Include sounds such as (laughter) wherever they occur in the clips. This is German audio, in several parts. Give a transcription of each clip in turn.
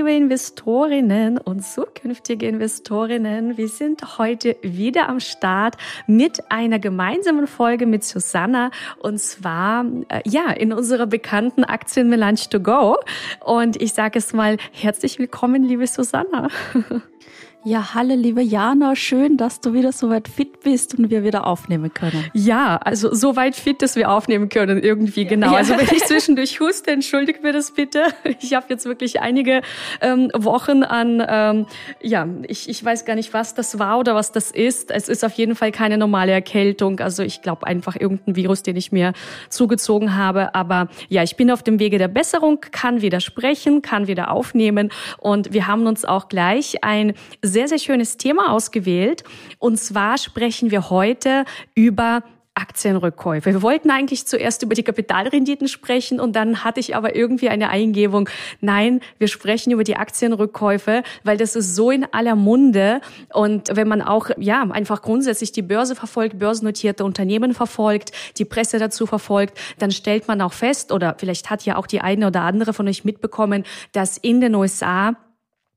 Liebe Investorinnen und zukünftige Investorinnen, wir sind heute wieder am Start mit einer gemeinsamen Folge mit Susanna und zwar äh, ja in unserer bekannten Aktienmelange to go und ich sage es mal herzlich willkommen liebe Susanna. (laughs) Ja, hallo liebe Jana, schön, dass du wieder so weit fit bist und wir wieder aufnehmen können. Ja, also so weit fit, dass wir aufnehmen können irgendwie, genau. Ja. Also wenn (laughs) ich zwischendurch huste, entschuldigt mir das bitte. Ich habe jetzt wirklich einige ähm, Wochen an, ähm, ja, ich, ich weiß gar nicht, was das war oder was das ist. Es ist auf jeden Fall keine normale Erkältung. Also ich glaube einfach irgendein Virus, den ich mir zugezogen habe. Aber ja, ich bin auf dem Wege der Besserung, kann wieder sprechen, kann wieder aufnehmen und wir haben uns auch gleich ein sehr, sehr schönes Thema ausgewählt. Und zwar sprechen wir heute über Aktienrückkäufe. Wir wollten eigentlich zuerst über die Kapitalrenditen sprechen und dann hatte ich aber irgendwie eine Eingebung, nein, wir sprechen über die Aktienrückkäufe, weil das ist so in aller Munde und wenn man auch ja, einfach grundsätzlich die Börse verfolgt, börsennotierte Unternehmen verfolgt, die Presse dazu verfolgt, dann stellt man auch fest oder vielleicht hat ja auch die eine oder andere von euch mitbekommen, dass in den USA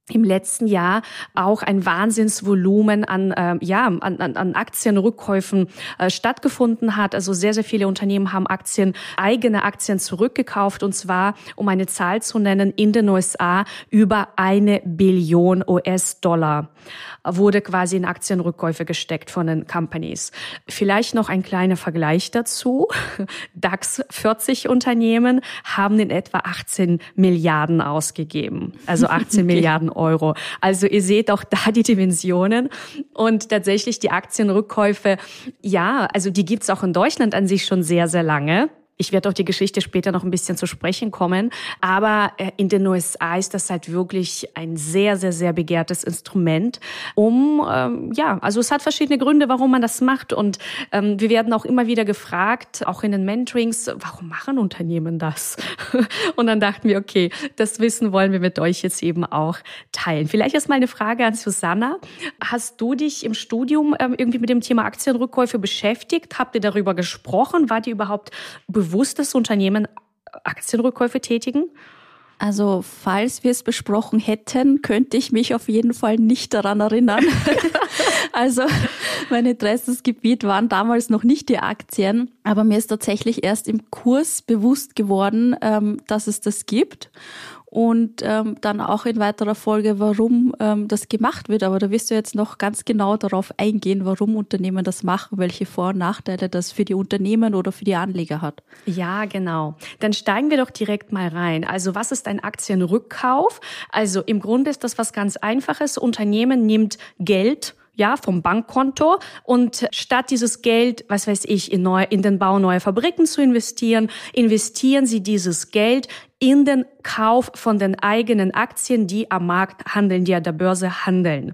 im letzten Jahr auch ein Wahnsinnsvolumen an, äh, ja, an, an, an Aktienrückkäufen äh, stattgefunden hat. Also sehr, sehr viele Unternehmen haben Aktien, eigene Aktien zurückgekauft und zwar, um eine Zahl zu nennen, in den USA über eine Billion US-Dollar wurde quasi in Aktienrückkäufe gesteckt von den Companies. Vielleicht noch ein kleiner Vergleich dazu. (laughs) DAX 40 Unternehmen haben in etwa 18 Milliarden ausgegeben. Also 18 (laughs) Milliarden Euro. Also ihr seht auch da die Dimensionen und tatsächlich die Aktienrückkäufe, ja, also die gibt's auch in Deutschland an sich schon sehr, sehr lange. Ich werde auf die Geschichte später noch ein bisschen zu sprechen kommen. Aber äh, in den USA ist das halt wirklich ein sehr, sehr, sehr begehrtes Instrument, um, ähm, ja, also es hat verschiedene Gründe, warum man das macht. Und ähm, wir werden auch immer wieder gefragt, auch in den Mentorings, warum machen Unternehmen das? (laughs) Und dann dachten wir, okay, das Wissen wollen wir mit euch jetzt eben auch teilen. Vielleicht erst mal eine Frage an Susanna. Hast du dich im Studium ähm, irgendwie mit dem Thema Aktienrückkäufe beschäftigt? Habt ihr darüber gesprochen? War dir überhaupt bewusst, dass Unternehmen Aktienrückkäufe tätigen? Also, falls wir es besprochen hätten, könnte ich mich auf jeden Fall nicht daran erinnern. (laughs) also, mein Interessensgebiet waren damals noch nicht die Aktien, aber mir ist tatsächlich erst im Kurs bewusst geworden, ähm, dass es das gibt und ähm, dann auch in weiterer Folge, warum ähm, das gemacht wird. Aber da wirst du jetzt noch ganz genau darauf eingehen, warum Unternehmen das machen, welche Vor- und Nachteile das für die Unternehmen oder für die Anleger hat. Ja, genau. Dann steigen wir doch direkt mal rein. Also was ist ein Aktienrückkauf? Also im Grunde ist das was ganz Einfaches. Unternehmen nimmt Geld ja, vom Bankkonto. Und statt dieses Geld, was weiß ich, in, neu, in den Bau neuer Fabriken zu investieren, investieren sie dieses Geld in den Kauf von den eigenen Aktien, die am Markt handeln, die an der Börse handeln.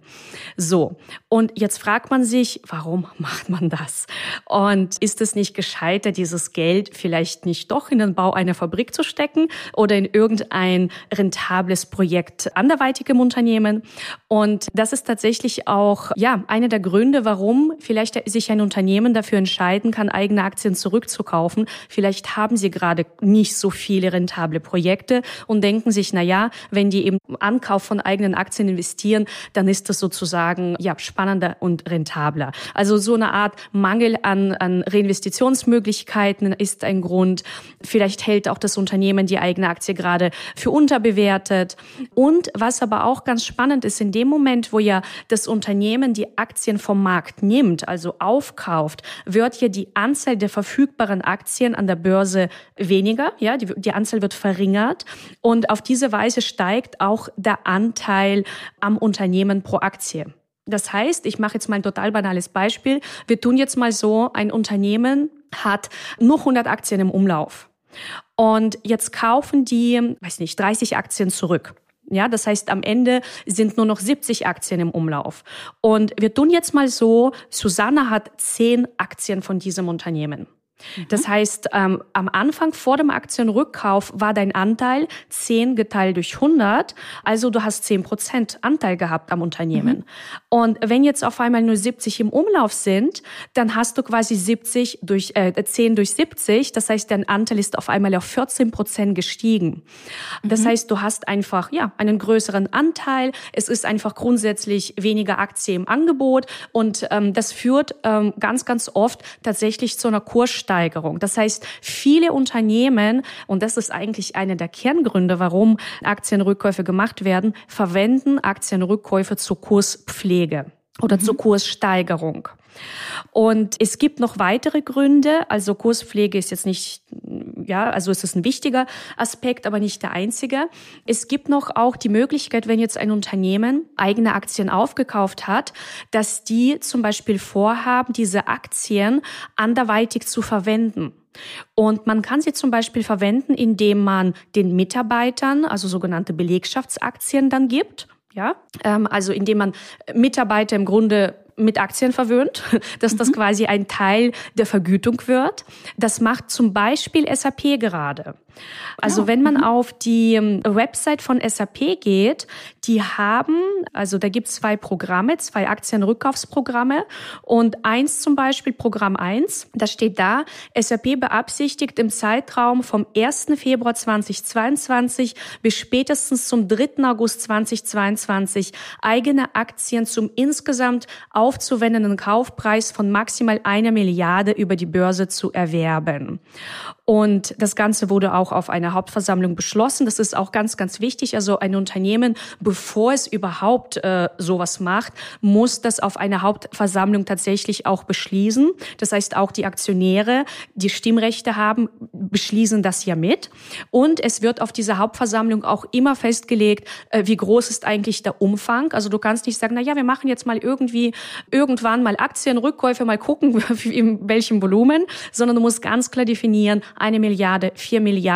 So. Und jetzt fragt man sich, warum macht man das? Und ist es nicht gescheiter, dieses Geld vielleicht nicht doch in den Bau einer Fabrik zu stecken oder in irgendein rentables Projekt anderweitig im Unternehmen? Und das ist tatsächlich auch, ja, einer der Gründe, warum vielleicht sich ein Unternehmen dafür entscheiden kann, eigene Aktien zurückzukaufen. Vielleicht haben sie gerade nicht so viele rentable Projekte Projekte und denken sich, na ja, wenn die eben Ankauf von eigenen Aktien investieren, dann ist das sozusagen ja spannender und rentabler. Also so eine Art Mangel an, an Reinvestitionsmöglichkeiten ist ein Grund. Vielleicht hält auch das Unternehmen die eigene Aktie gerade für unterbewertet. Und was aber auch ganz spannend ist, in dem Moment, wo ja das Unternehmen die Aktien vom Markt nimmt, also aufkauft, wird ja die Anzahl der verfügbaren Aktien an der Börse weniger, ja, die, die Anzahl wird verringert verringert. Und auf diese Weise steigt auch der Anteil am Unternehmen pro Aktie. Das heißt, ich mache jetzt mal ein total banales Beispiel. Wir tun jetzt mal so, ein Unternehmen hat nur 100 Aktien im Umlauf. Und jetzt kaufen die, weiß nicht, 30 Aktien zurück. Ja, das heißt, am Ende sind nur noch 70 Aktien im Umlauf. Und wir tun jetzt mal so, Susanne hat 10 Aktien von diesem Unternehmen. Das heißt, ähm, am Anfang vor dem Aktienrückkauf war dein Anteil 10 geteilt durch 100, also du hast 10 Prozent Anteil gehabt am Unternehmen. Mhm. Und wenn jetzt auf einmal nur 70 im Umlauf sind, dann hast du quasi 70 durch äh, 10 durch 70, das heißt, dein Anteil ist auf einmal auf 14 Prozent gestiegen. Das mhm. heißt, du hast einfach ja einen größeren Anteil. Es ist einfach grundsätzlich weniger Aktien im Angebot und ähm, das führt ähm, ganz ganz oft tatsächlich zu einer Kurssteigerung Kurssteigerung. Das heißt, viele Unternehmen, und das ist eigentlich einer der Kerngründe, warum Aktienrückkäufe gemacht werden, verwenden Aktienrückkäufe zur Kurspflege oder mhm. zur Kurssteigerung. Und es gibt noch weitere Gründe. Also Kurspflege ist jetzt nicht, ja, also es ist ein wichtiger Aspekt, aber nicht der einzige. Es gibt noch auch die Möglichkeit, wenn jetzt ein Unternehmen eigene Aktien aufgekauft hat, dass die zum Beispiel vorhaben, diese Aktien anderweitig zu verwenden. Und man kann sie zum Beispiel verwenden, indem man den Mitarbeitern, also sogenannte Belegschaftsaktien dann gibt. Ja, ähm, also indem man Mitarbeiter im Grunde mit Aktien verwöhnt, (laughs) dass das mhm. quasi ein Teil der Vergütung wird. Das macht zum Beispiel SAP gerade. Also wenn man mhm. auf die ähm, Website von SAP geht, die haben, also da gibt es zwei Programme, zwei Aktienrückkaufsprogramme und eins zum Beispiel, Programm 1, da steht da, SAP beabsichtigt im Zeitraum vom 1. Februar 2022 bis spätestens zum 3. August 2022 eigene Aktien zum insgesamt aufzuwendenden Kaufpreis von maximal einer Milliarde über die Börse zu erwerben. Und das Ganze wurde auch auf einer Hauptversammlung beschlossen. Das ist auch ganz, ganz wichtig. Also ein Unternehmen, bevor es überhaupt äh, sowas macht, muss das auf einer Hauptversammlung tatsächlich auch beschließen. Das heißt, auch die Aktionäre, die Stimmrechte haben, beschließen das ja mit. Und es wird auf dieser Hauptversammlung auch immer festgelegt, äh, wie groß ist eigentlich der Umfang. Also du kannst nicht sagen, na ja, wir machen jetzt mal irgendwie irgendwann mal Aktienrückkäufe, mal gucken, (laughs) in welchem Volumen, sondern du musst ganz klar definieren, eine Milliarde, vier Milliarden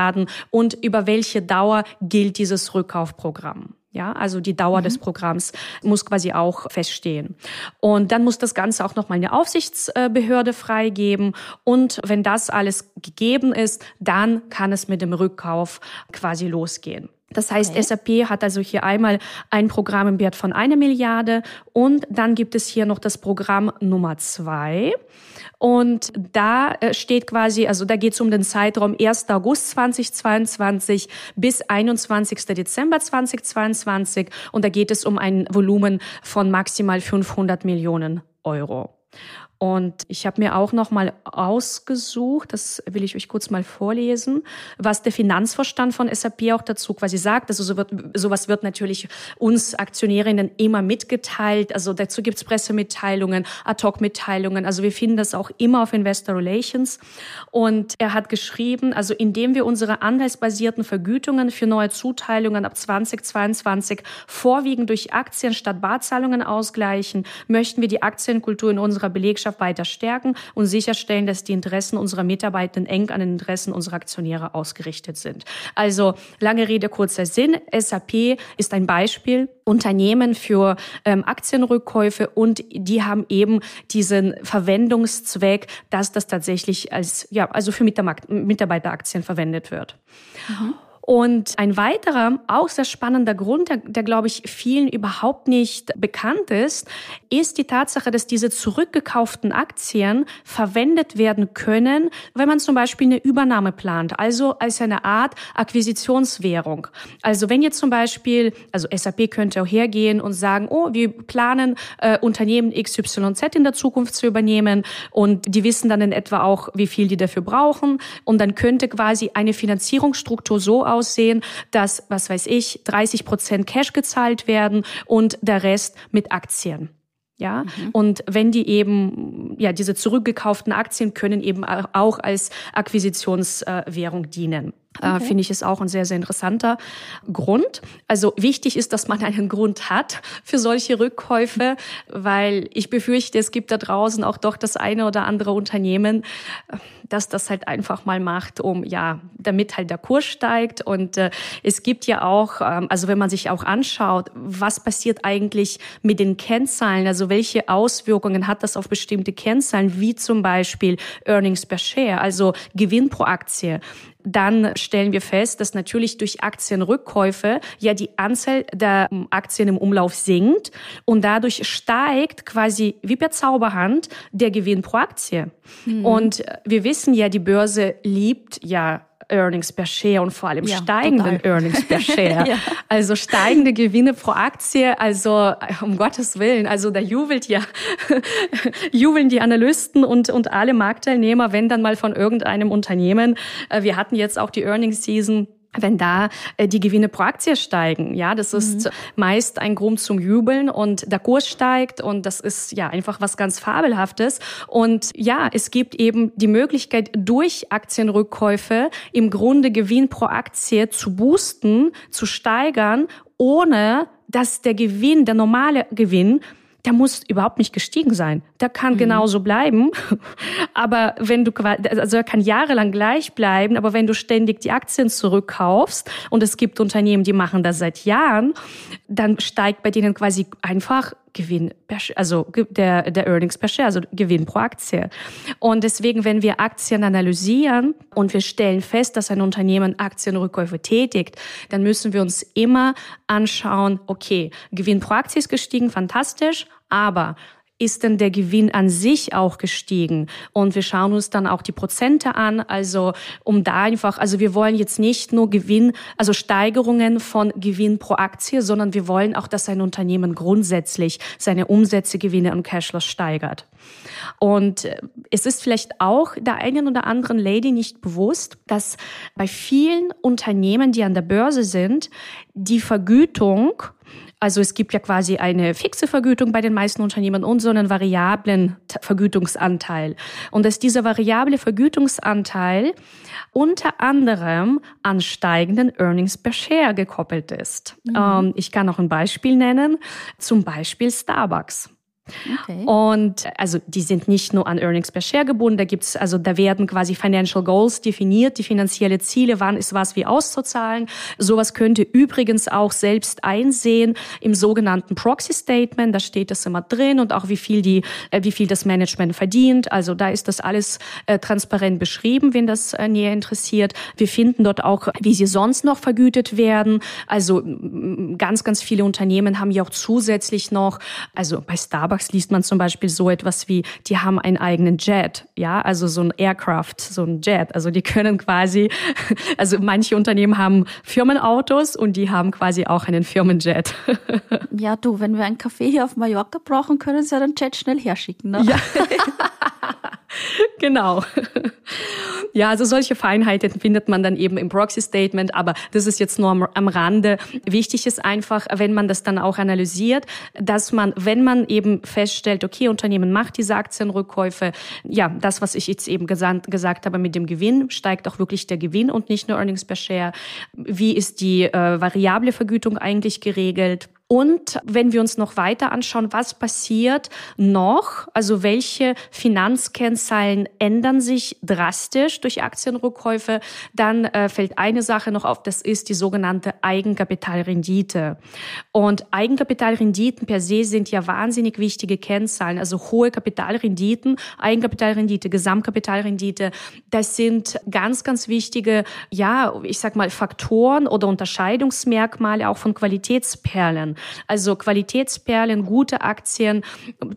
und über welche Dauer gilt dieses Rückkaufprogramm. Ja, also die Dauer mhm. des Programms muss quasi auch feststehen. Und dann muss das Ganze auch nochmal eine Aufsichtsbehörde freigeben. Und wenn das alles gegeben ist, dann kann es mit dem Rückkauf quasi losgehen. Das heißt, okay. SAP hat also hier einmal ein Programm im Wert von einer Milliarde und dann gibt es hier noch das Programm Nummer zwei. Und da äh, steht quasi, also da geht es um den Zeitraum 1. August 2022 bis 21. Dezember 2022. Und da geht es um ein Volumen von maximal 500 Millionen Euro. Und ich habe mir auch noch mal ausgesucht, das will ich euch kurz mal vorlesen, was der Finanzvorstand von SAP auch dazu quasi sagt. Also so wird, sowas wird natürlich uns Aktionärinnen immer mitgeteilt. Also dazu gibt's Pressemitteilungen, Ad-Hoc-Mitteilungen. Also wir finden das auch immer auf Investor Relations. Und er hat geschrieben, also indem wir unsere anteilsbasierten Vergütungen für neue Zuteilungen ab 2022 vorwiegend durch Aktien statt Barzahlungen ausgleichen, möchten wir die Aktienkultur in unserer Belegschaft Gesellschaft weiter stärken und sicherstellen, dass die Interessen unserer Mitarbeitenden eng an den Interessen unserer Aktionäre ausgerichtet sind. Also lange Rede, kurzer Sinn. SAP ist ein Beispiel. Unternehmen für ähm, Aktienrückkäufe und die haben eben diesen Verwendungszweck, dass das tatsächlich als ja also für Mitarbeiteraktien verwendet wird. Mhm. Und ein weiterer, auch sehr spannender Grund, der, der, glaube ich, vielen überhaupt nicht bekannt ist, ist die Tatsache, dass diese zurückgekauften Aktien verwendet werden können, wenn man zum Beispiel eine Übernahme plant, also als eine Art Akquisitionswährung. Also wenn jetzt zum Beispiel, also SAP könnte auch hergehen und sagen, oh, wir planen äh, Unternehmen XYZ in der Zukunft zu übernehmen und die wissen dann in etwa auch, wie viel die dafür brauchen und dann könnte quasi eine Finanzierungsstruktur so aussehen, dass, was weiß ich, 30 Prozent Cash gezahlt werden und der Rest mit Aktien. Ja, mhm. und wenn die eben, ja, diese zurückgekauften Aktien können eben auch als Akquisitionswährung dienen. Äh, okay. Finde ich ist auch ein sehr, sehr interessanter Grund. Also wichtig ist, dass man einen Grund hat für solche Rückkäufe, weil ich befürchte, es gibt da draußen auch doch das eine oder andere Unternehmen, dass das halt einfach mal macht, um ja, damit halt der Kurs steigt. Und äh, es gibt ja auch, ähm, also wenn man sich auch anschaut, was passiert eigentlich mit den Kennzahlen, also welche Auswirkungen hat das auf bestimmte Kennzahlen, wie zum Beispiel Earnings per Share, also Gewinn pro Aktie dann stellen wir fest, dass natürlich durch Aktienrückkäufe ja die Anzahl der ähm, Aktien im Umlauf sinkt und dadurch steigt quasi wie per Zauberhand der Gewinn pro Aktie. Mhm. Und wir wissen ja, die Börse liebt ja Earnings per Share und vor allem ja, steigenden total. Earnings per (laughs) Share. ja. Also steigende Gewinne pro Aktie. Also um Gottes Willen, also da jubelt ja, (laughs) jubeln die Analysten und, und alle Marktteilnehmer, wenn dann mal von irgendeinem Unternehmen. Äh, wir hatten jetzt auch die Earnings Season wenn da äh, die Gewinne pro Aktie steigen. Ja, das ist mhm. meist ein Grund zum Jubeln und der Kurs steigt und das ist ja einfach was ganz Fabelhaftes. Und ja, es gibt eben die Möglichkeit, durch Aktienrückkäufe im Grunde Gewinn pro Aktie zu boosten, zu steigern, ohne dass der Gewinn, der normale Gewinn, der muss überhaupt nicht gestiegen sein. Der kann mhm. genauso bleiben. (laughs) Aber wenn du, also er kann jahrelang gleich bleiben, aber wenn du ständig die Aktien zurückkaufst und es gibt Unternehmen, die machen das seit Jahren, dann steigt bei denen quasi einfach Gewinn, also der, der Earnings per Share, also Gewinn pro Aktie. Und deswegen, wenn wir Aktien analysieren und wir stellen fest, dass ein Unternehmen Aktienrückkäufe tätigt, dann müssen wir uns immer anschauen, okay, Gewinn pro Aktie ist gestiegen, fantastisch, aber ist denn der Gewinn an sich auch gestiegen? Und wir schauen uns dann auch die Prozente an, also um da einfach, also wir wollen jetzt nicht nur Gewinn, also Steigerungen von Gewinn pro Aktie, sondern wir wollen auch, dass ein Unternehmen grundsätzlich seine Umsätze, Gewinne und Cashflows steigert. Und äh, es ist vielleicht auch der einen oder anderen Lady nicht bewusst, dass bei vielen Unternehmen, die an der Börse sind, die Vergütung also es gibt ja quasi eine fixe Vergütung bei den meisten Unternehmen und so einen variablen Vergütungsanteil. Und dass dieser variable Vergütungsanteil unter anderem an steigenden Earnings per Share gekoppelt ist. Mhm. Ähm, ich kann auch ein Beispiel nennen, zum Beispiel Starbucks. Okay. Und also die sind nicht nur an Earnings per Share gebunden, da gibt's also da werden quasi Financial Goals definiert, die finanzielle Ziele, wann ist was wie auszuzahlen. Sowas könnte übrigens auch selbst einsehen im sogenannten Proxy Statement, da steht das immer drin und auch wie viel die äh, wie viel das Management verdient. Also da ist das alles äh, transparent beschrieben, wenn das äh, näher interessiert. Wir finden dort auch, wie sie sonst noch vergütet werden. Also ganz ganz viele Unternehmen haben ja auch zusätzlich noch, also bei Starbucks Starbucks liest man zum Beispiel so etwas wie, die haben einen eigenen Jet, ja, also so ein Aircraft, so ein Jet. Also die können quasi, (laughs) also manche Unternehmen haben Firmenautos und die haben quasi auch einen Firmenjet. (laughs) Ja, du, wenn wir einen Kaffee hier auf Mallorca brauchen, können sie ja den Jet schnell herschicken, ne? Ja. (laughs) genau. Ja, also solche Feinheiten findet man dann eben im Proxy Statement, aber das ist jetzt nur am, am Rande. Wichtig ist einfach, wenn man das dann auch analysiert, dass man, wenn man eben feststellt, okay, Unternehmen macht diese Aktienrückkäufe, ja, das, was ich jetzt eben gesagt, gesagt habe mit dem Gewinn, steigt auch wirklich der Gewinn und nicht nur Earnings per Share. Wie ist die äh, variable Vergütung eigentlich geregelt? Und wenn wir uns noch weiter anschauen, was passiert noch, also welche Finanzkennzahlen ändern sich drastisch durch Aktienrückkäufe, dann äh, fällt eine Sache noch auf, das ist die sogenannte Eigenkapitalrendite. Und Eigenkapitalrenditen per se sind ja wahnsinnig wichtige Kennzahlen, also hohe Kapitalrenditen, Eigenkapitalrendite, Gesamtkapitalrendite, das sind ganz, ganz wichtige, ja, ich sag mal, Faktoren oder Unterscheidungsmerkmale auch von Qualitätsperlen. Also Qualitätsperlen, gute Aktien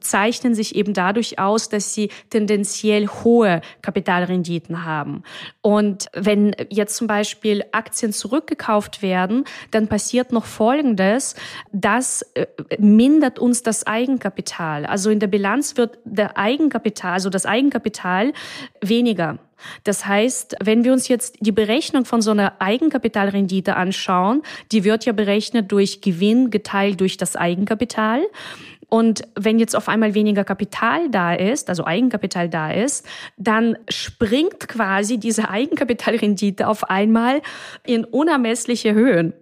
zeichnen sich eben dadurch aus, dass sie tendenziell hohe Kapitalrenditen haben. Und wenn jetzt zum Beispiel Aktien zurückgekauft werden, dann passiert noch Folgendes, das äh, mindert uns das Eigenkapital. Also in der Bilanz wird der Eigenkapital, also das Eigenkapital weniger. Das heißt, wenn wir uns jetzt die Berechnung von so einer Eigenkapitalrendite anschauen, die wird ja berechnet durch Gewinn geteilt durch das Eigenkapital. Und wenn jetzt auf einmal weniger Kapital da ist, also Eigenkapital da ist, dann springt quasi diese Eigenkapitalrendite auf einmal in unermessliche Höhen.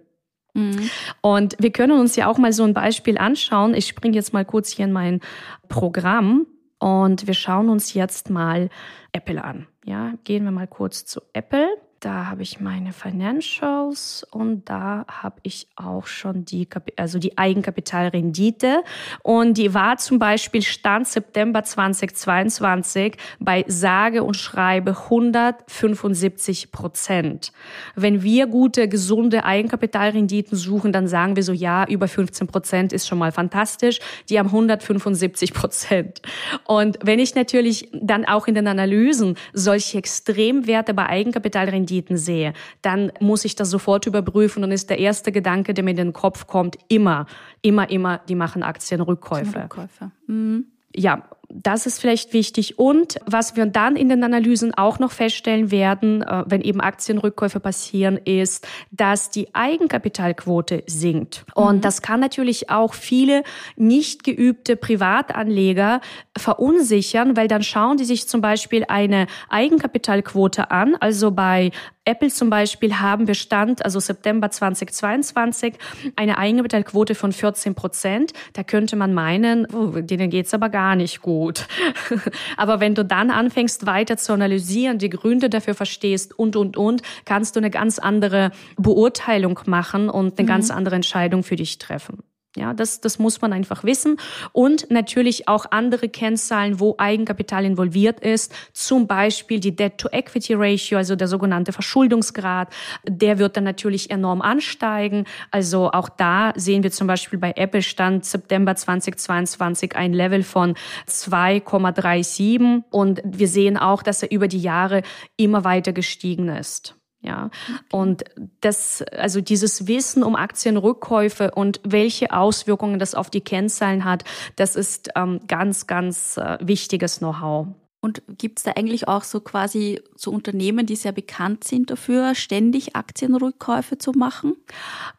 Mhm. Und wir können uns ja auch mal so ein Beispiel anschauen. Ich springe jetzt mal kurz hier in mein Programm und wir schauen uns jetzt mal Apple an. Ja, gehen wir mal kurz zu Apple. Da habe ich meine Financials und da habe ich auch schon die, also die Eigenkapitalrendite. Und die war zum Beispiel Stand September 2022 bei sage und schreibe 175 Prozent. Wenn wir gute, gesunde Eigenkapitalrenditen suchen, dann sagen wir so, ja, über 15 Prozent ist schon mal fantastisch. Die haben 175 Prozent. Und wenn ich natürlich dann auch in den Analysen solche Extremwerte bei Eigenkapitalrenditen Renditen sehe, dann muss ich das sofort überprüfen und ist der erste Gedanke, der mir in den Kopf kommt, immer, immer, immer, die machen Aktienrückkäufe. Rückkäufe. Mhm. Ja, das ist vielleicht wichtig. Und was wir dann in den Analysen auch noch feststellen werden, äh, wenn eben Aktienrückkäufe passieren, ist, dass die Eigenkapitalquote sinkt. Und mhm. das kann natürlich auch viele nicht geübte Privatanleger verunsichern, weil dann schauen die sich zum Beispiel eine Eigenkapitalquote an. Also bei Apple zum Beispiel haben wir Stand, also September 2022, eine Eigenkapitalquote von 14 Prozent. Da könnte man meinen, oh, denen geht's aber gar nicht gut. (laughs) aber wenn du dann anfängst weiter zu analysieren, die Gründe dafür verstehst und, und, und, kannst du eine ganz andere Beurteilung machen und eine mhm. ganz andere Entscheidung für dich treffen. Ja, das, das muss man einfach wissen. Und natürlich auch andere Kennzahlen, wo Eigenkapital involviert ist. Zum Beispiel die Debt-to-Equity-Ratio, also der sogenannte Verschuldungsgrad. Der wird dann natürlich enorm ansteigen. Also auch da sehen wir zum Beispiel bei Apple stand September 2022 ein Level von 2,37. Und wir sehen auch, dass er über die Jahre immer weiter gestiegen ist. Ja, okay. und das, also dieses Wissen um Aktienrückkäufe und welche Auswirkungen das auf die Kennzahlen hat, das ist ähm, ganz, ganz äh, wichtiges Know-how. Und gibt es da eigentlich auch so quasi so Unternehmen, die sehr bekannt sind dafür, ständig Aktienrückkäufe zu machen?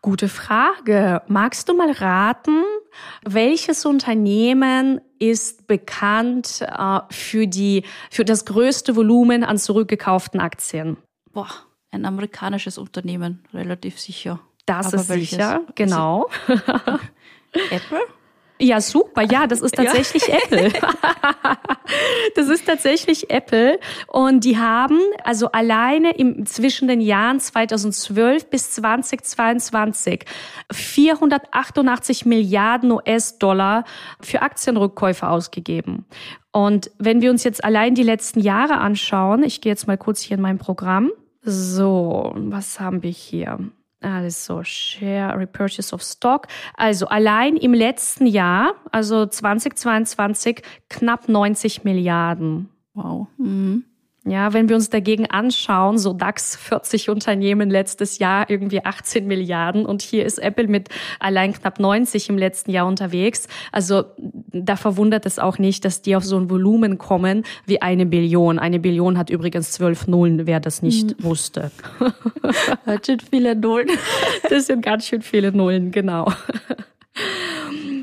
Gute Frage. Magst du mal raten, welches Unternehmen ist bekannt äh, für die für das größte Volumen an zurückgekauften Aktien? Boah, ein amerikanisches Unternehmen, relativ sicher. Das Aber ist welches? sicher, genau. (laughs) Apple? Ja, super. Ja, das ist tatsächlich ja. (laughs) Apple. das ist tatsächlich Apple. Und die haben also alleine im, zwischen den Jahren 2012 bis 2022 488 Milliarden US-Dollar für Aktienrückkäufe ausgegeben. Und wenn wir uns jetzt allein die letzten Jahre anschauen, ich gehe jetzt mal kurz hier in mein Programm. So, was haben wir hier? Also Share Repurchase of Stock. Also allein im letzten Jahr, also 2022, knapp 90 Milliarden. Wow. Mhm. Ja, wenn wir uns dagegen anschauen, so DAX 40 Unternehmen letztes Jahr irgendwie 18 Milliarden und hier ist Apple mit allein knapp 90 im letzten Jahr unterwegs. Also da verwundert es auch nicht, dass die auf so ein Volumen kommen wie eine Billion. Eine Billion hat übrigens zwölf Nullen, wer das nicht hm. wusste. (laughs) Ganz schön viele Nullen. Das sind ganz schön viele Nullen, genau.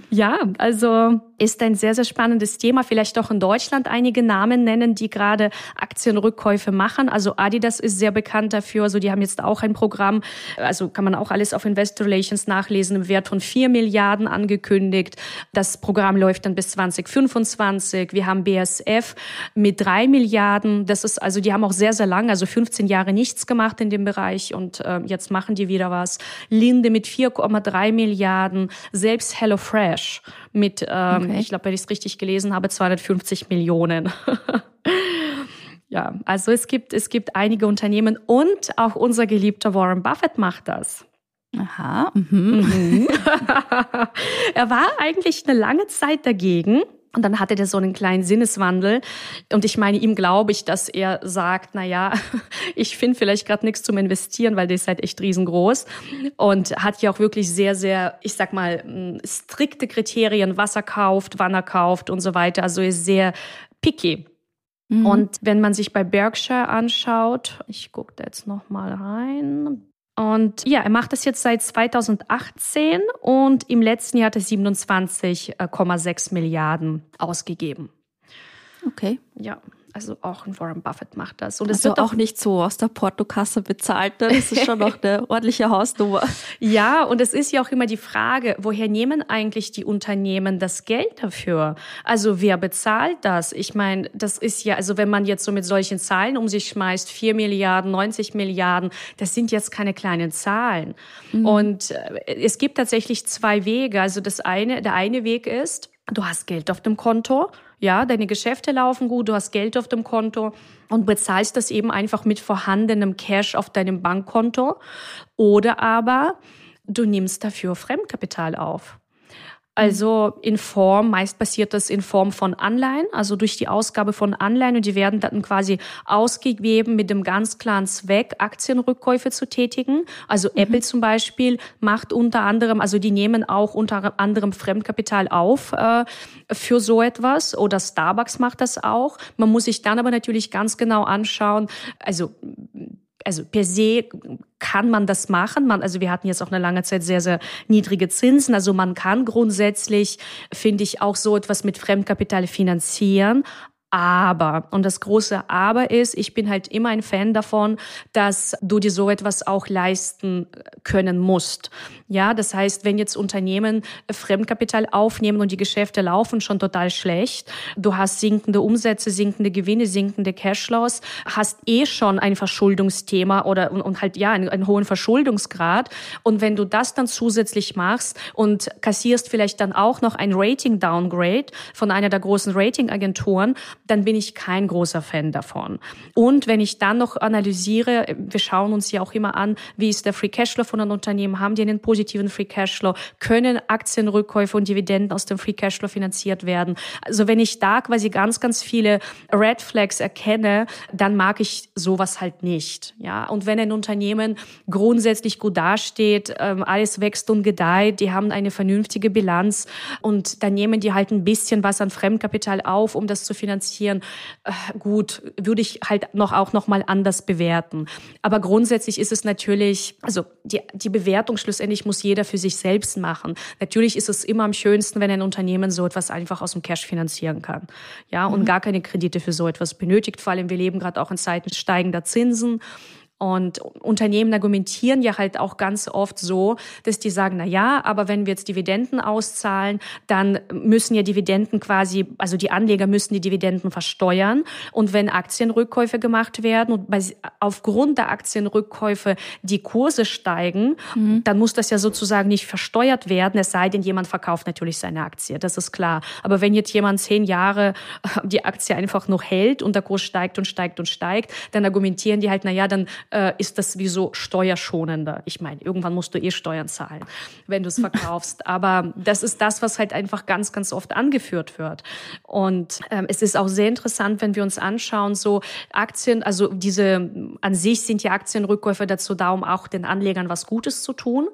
Ja, also ist ein sehr, sehr spannendes Thema. Vielleicht auch in Deutschland einige Namen nennen, die gerade Aktienrückkäufe machen. Also Adidas ist sehr bekannt dafür. Also die haben jetzt auch ein Programm, also kann man auch alles auf Investor Relations nachlesen, im Wert von vier Milliarden angekündigt. Das Programm läuft dann bis 2025. Wir haben BSF mit drei Milliarden. Das ist, also die haben auch sehr, sehr lang, also 15 Jahre nichts gemacht in dem Bereich und äh, jetzt machen die wieder was. Linde mit 4,3 Milliarden. Selbst HelloFresh mit, ähm, okay. ich glaube, wenn ich es richtig gelesen habe, 250 Millionen. (laughs) ja, also es gibt, es gibt einige Unternehmen und auch unser geliebter Warren Buffett macht das. Aha. Mhm. Mhm. (laughs) er war eigentlich eine lange Zeit dagegen. Und dann hatte der so einen kleinen Sinneswandel. Und ich meine, ihm glaube ich, dass er sagt, na ja, (laughs) ich finde vielleicht gerade nichts zum Investieren, weil der ist halt echt riesengroß. Und hat ja auch wirklich sehr, sehr, ich sag mal, strikte Kriterien, was er kauft, wann er kauft und so weiter. Also ist sehr picky. Mhm. Und wenn man sich bei Berkshire anschaut, ich gucke da jetzt noch mal rein. Und ja, er macht das jetzt seit 2018 und im letzten Jahr hat er 27,6 Milliarden ausgegeben. Okay. Ja, also auch ein Warren Buffett macht das. Und es also wird auch nicht so aus der Portokasse bezahlt. Ne? Das ist schon noch eine (laughs) ordentliche Hausnummer. Ja, und es ist ja auch immer die Frage, woher nehmen eigentlich die Unternehmen das Geld dafür? Also wer bezahlt das? Ich meine, das ist ja, also wenn man jetzt so mit solchen Zahlen um sich schmeißt, 4 Milliarden, 90 Milliarden, das sind jetzt keine kleinen Zahlen. Mhm. Und äh, es gibt tatsächlich zwei Wege. Also das eine, der eine Weg ist, du hast Geld auf dem Konto ja, deine Geschäfte laufen gut, du hast Geld auf dem Konto und bezahlst das eben einfach mit vorhandenem Cash auf deinem Bankkonto. Oder aber du nimmst dafür Fremdkapital auf. Also in Form, meist passiert das in Form von Anleihen, also durch die Ausgabe von Anleihen und die werden dann quasi ausgegeben mit dem ganz klaren Zweck, Aktienrückkäufe zu tätigen. Also mhm. Apple zum Beispiel macht unter anderem, also die nehmen auch unter anderem Fremdkapital auf äh, für so etwas oder Starbucks macht das auch. Man muss sich dann aber natürlich ganz genau anschauen, also also per se kann man das machen. Man, also wir hatten jetzt auch eine lange Zeit sehr, sehr niedrige Zinsen. Also man kann grundsätzlich, finde ich, auch so etwas mit Fremdkapital finanzieren. Aber, und das große Aber ist, ich bin halt immer ein Fan davon, dass du dir so etwas auch leisten können musst. Ja, das heißt, wenn jetzt Unternehmen Fremdkapital aufnehmen und die Geschäfte laufen schon total schlecht, du hast sinkende Umsätze, sinkende Gewinne, sinkende Cashflows, hast eh schon ein Verschuldungsthema oder und, und halt ja einen, einen hohen Verschuldungsgrad. Und wenn du das dann zusätzlich machst und kassierst vielleicht dann auch noch ein Rating Downgrade von einer der großen Ratingagenturen, dann bin ich kein großer Fan davon. Und wenn ich dann noch analysiere, wir schauen uns ja auch immer an, wie ist der Free Cashflow von einem Unternehmen, haben die einen positiven Free Cashflow, können Aktienrückkäufe und Dividenden aus dem Free Cashflow finanziert werden. Also wenn ich da quasi ganz, ganz viele Red Flags erkenne, dann mag ich sowas halt nicht. Ja, und wenn ein Unternehmen grundsätzlich gut dasteht, ähm, alles wächst und gedeiht, die haben eine vernünftige Bilanz und dann nehmen die halt ein bisschen was an Fremdkapital auf, um das zu finanzieren investieren, äh, gut, würde ich halt noch auch noch mal anders bewerten. Aber grundsätzlich ist es natürlich, also die, die Bewertung schlussendlich muss jeder für sich selbst machen. Natürlich ist es immer am schönsten, wenn ein Unternehmen so etwas einfach aus dem Cash finanzieren kann. Ja, und mhm. gar keine Kredite für so etwas benötigt. Vor allem, wir leben gerade auch in Zeiten steigender Zinsen. Und Unternehmen argumentieren ja halt auch ganz oft so, dass die sagen, na ja, aber wenn wir jetzt Dividenden auszahlen, dann müssen ja Dividenden quasi, also die Anleger müssen die Dividenden versteuern. Und wenn Aktienrückkäufe gemacht werden und bei, aufgrund der Aktienrückkäufe die Kurse steigen, mhm. dann muss das ja sozusagen nicht versteuert werden, es sei denn, jemand verkauft natürlich seine Aktie. Das ist klar. Aber wenn jetzt jemand zehn Jahre (laughs) die Aktie einfach noch hält und der Kurs steigt und steigt und steigt, dann argumentieren die halt, na ja, dann äh, ist das sowieso steuerschonender. Ich meine, irgendwann musst du eh Steuern zahlen, wenn du es (laughs) verkaufst. Aber das ist das, was halt einfach ganz, ganz oft angeführt wird. Und ähm, es ist auch sehr interessant, wenn wir uns anschauen, so Aktien, also diese an sich sind ja Aktienrückkäufe dazu da, um auch den Anlegern was Gutes zu tun.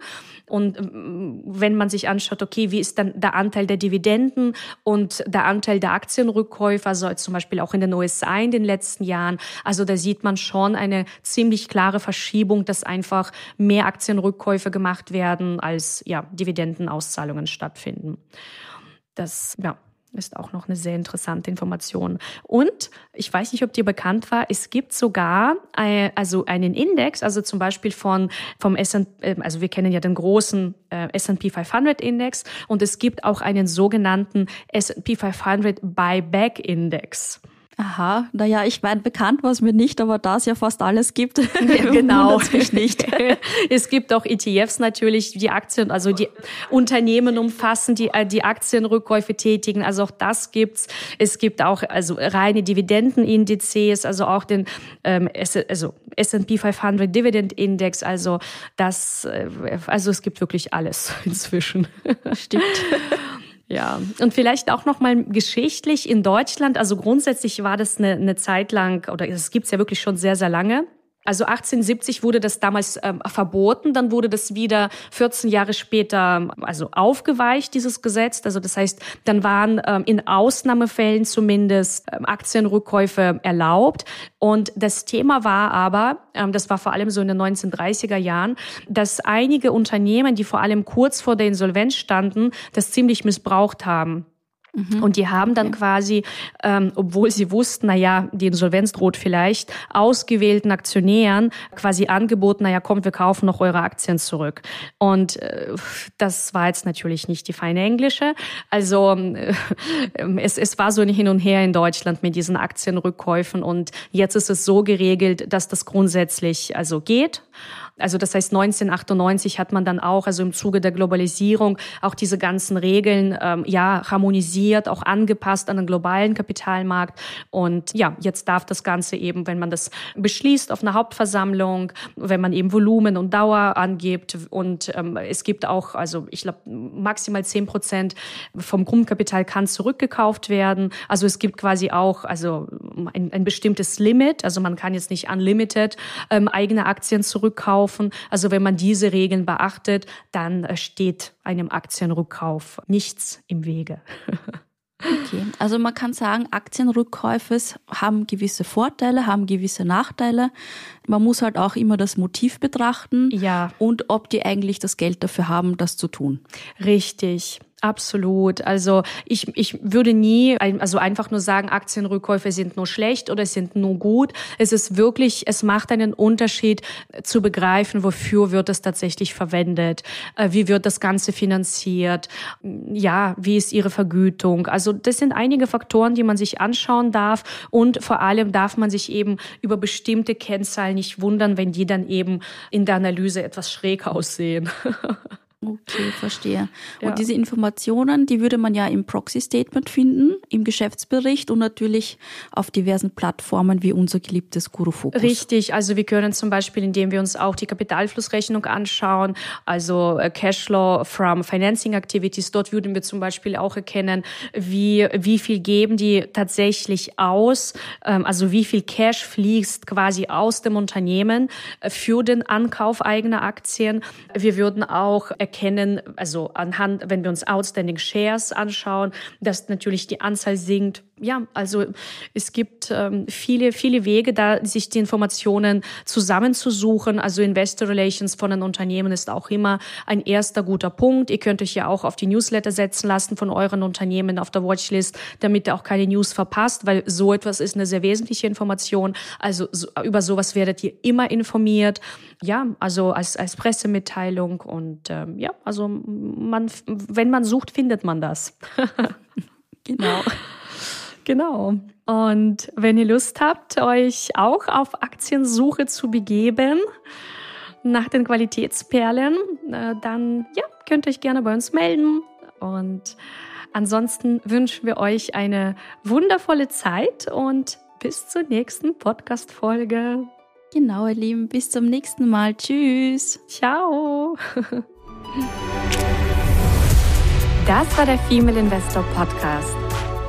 Und ähm, wenn man sich anschaut, okay, wie ist dann der Anteil der Dividenden und der Anteil der Aktienrückkäufe, also zum Beispiel auch in den USA in den letzten Jahren, also da sieht man schon eine ziemlich klare Verschiebung, dass einfach mehr Aktienrückkäufe gemacht werden, als ja, Dividendenauszahlungen stattfinden. Das, ja, ist auch noch eine sehr interessante Information. Und ich weiß nicht, ob dir bekannt war, es gibt sogar äh, also einen Index, also zum Beispiel von vom S&P, äh, also wir kennen ja den großen äh, S&P 500 Index und es gibt auch einen sogenannten S&P 500 Buyback Index. Aha, naja, ich meine, bekannt war es mir nicht, aber da es ja fast alles gibt, (laughs) (laughs) genau. mich nicht. (laughs) es gibt auch ETFs natürlich, die Aktien, also die Unternehmen umfassen, die äh, die Aktienrückkäufe tätigen. Also auch das gibt's. Es gibt auch also reine Dividendenindizes, also auch den ähm, also S&P 500 Dividend Index. Also das, äh, also es gibt wirklich alles inzwischen. Stimmt. Ja, und vielleicht auch noch mal geschichtlich in Deutschland. Also grundsätzlich war das eine, eine Zeit lang, oder es gibt's ja wirklich schon sehr, sehr lange. Also 1870 wurde das damals ähm, verboten, dann wurde das wieder 14 Jahre später also aufgeweicht, dieses Gesetz. Also das heißt, dann waren ähm, in Ausnahmefällen zumindest ähm, Aktienrückkäufe erlaubt. Und das Thema war aber, ähm, das war vor allem so in den 1930er Jahren, dass einige Unternehmen, die vor allem kurz vor der Insolvenz standen, das ziemlich missbraucht haben. Mhm. Und die haben dann okay. quasi, ähm, obwohl sie wussten, na ja, die Insolvenz droht vielleicht, ausgewählten Aktionären quasi angeboten, na ja, kommt, wir kaufen noch eure Aktien zurück. Und äh, das war jetzt natürlich nicht die feine Englische. Also äh, es, es war so ein Hin und Her in Deutschland mit diesen Aktienrückkäufen und jetzt ist es so geregelt, dass das grundsätzlich also geht. Also das heißt, 1998 hat man dann auch, also im Zuge der Globalisierung, auch diese ganzen Regeln ähm, ja harmonisiert, auch angepasst an den globalen Kapitalmarkt. Und ja, jetzt darf das Ganze eben, wenn man das beschließt auf einer Hauptversammlung, wenn man eben Volumen und Dauer angibt und ähm, es gibt auch, also ich glaube, maximal zehn Prozent vom Grundkapital kann zurückgekauft werden. Also es gibt quasi auch also ein, ein bestimmtes Limit. Also man kann jetzt nicht unlimited ähm, eigene Aktien zurückkaufen kaufen. Also wenn man diese Regeln beachtet, dann äh, steht einem Aktienrückkauf nichts im Wege. (laughs) Okay, also man kann sagen, Aktienrückkäufe haben gewisse Vorteile, haben gewisse Nachteile. Man muss halt auch immer das Motiv betrachten ja. und ob die eigentlich das Geld dafür haben, das zu tun. Richtig. Absolut. Also ich, ich würde nie also einfach nur sagen, Aktienrückkäufe sind nur schlecht oder sind nur gut. Es ist wirklich, es macht einen Unterschied zu begreifen, wofür wird es tatsächlich verwendet, äh, wie wird das Ganze finanziert, ja, wie ist ihre Vergütung. Also das sind einige Faktoren, die man sich anschauen darf und vor allem darf man sich eben über bestimmte Kennzahlen nicht wundern, wenn die dann eben in der Analyse etwas schräg aussehen. (laughs) Okay, verstehe. Und ja. diese Informationen, die würde man ja im Proxy-Statement finden, im Geschäftsbericht und natürlich auf diversen Plattformen wie unser geliebtes Guru Focus. Richtig, also wir können zum Beispiel, indem wir uns auch die Kapitalflussrechnung anschauen, also äh, Cashflow from Financing Activities, dort würden wir zum Beispiel auch erkennen, wie, wie viel geben die tatsächlich aus, ähm, also wie viel Cash fließt quasi aus dem Unternehmen äh, für den Ankauf eigener Aktien. Wir würden auch erkennen, also anhand, wenn wir uns Outstanding Shares anschauen, dass natürlich die Anzahl sinkt. Ja, also es gibt ähm, viele, viele Wege, da sich die Informationen zusammenzusuchen. Also Investor Relations von einem Unternehmen ist auch immer ein erster guter Punkt. Ihr könnt euch ja auch auf die Newsletter setzen lassen von euren Unternehmen auf der Watchlist, damit ihr auch keine News verpasst, weil so etwas ist eine sehr wesentliche Information. Also so, über sowas werdet ihr immer informiert. Ja, also als, als Pressemitteilung und ähm, ja, also man, wenn man sucht, findet man das. (laughs) (laughs) genau. Genau. Und wenn ihr Lust habt, euch auch auf Aktiensuche zu begeben, nach den Qualitätsperlen, äh, dann ja, könnt ihr euch gerne bei uns melden. Und ansonsten wünschen wir euch eine wundervolle Zeit und bis zur nächsten Podcast-Folge. Genau, ihr Lieben, bis zum nächsten Mal. Tschüss. Ciao. (laughs) Das war der Female Investor Podcast.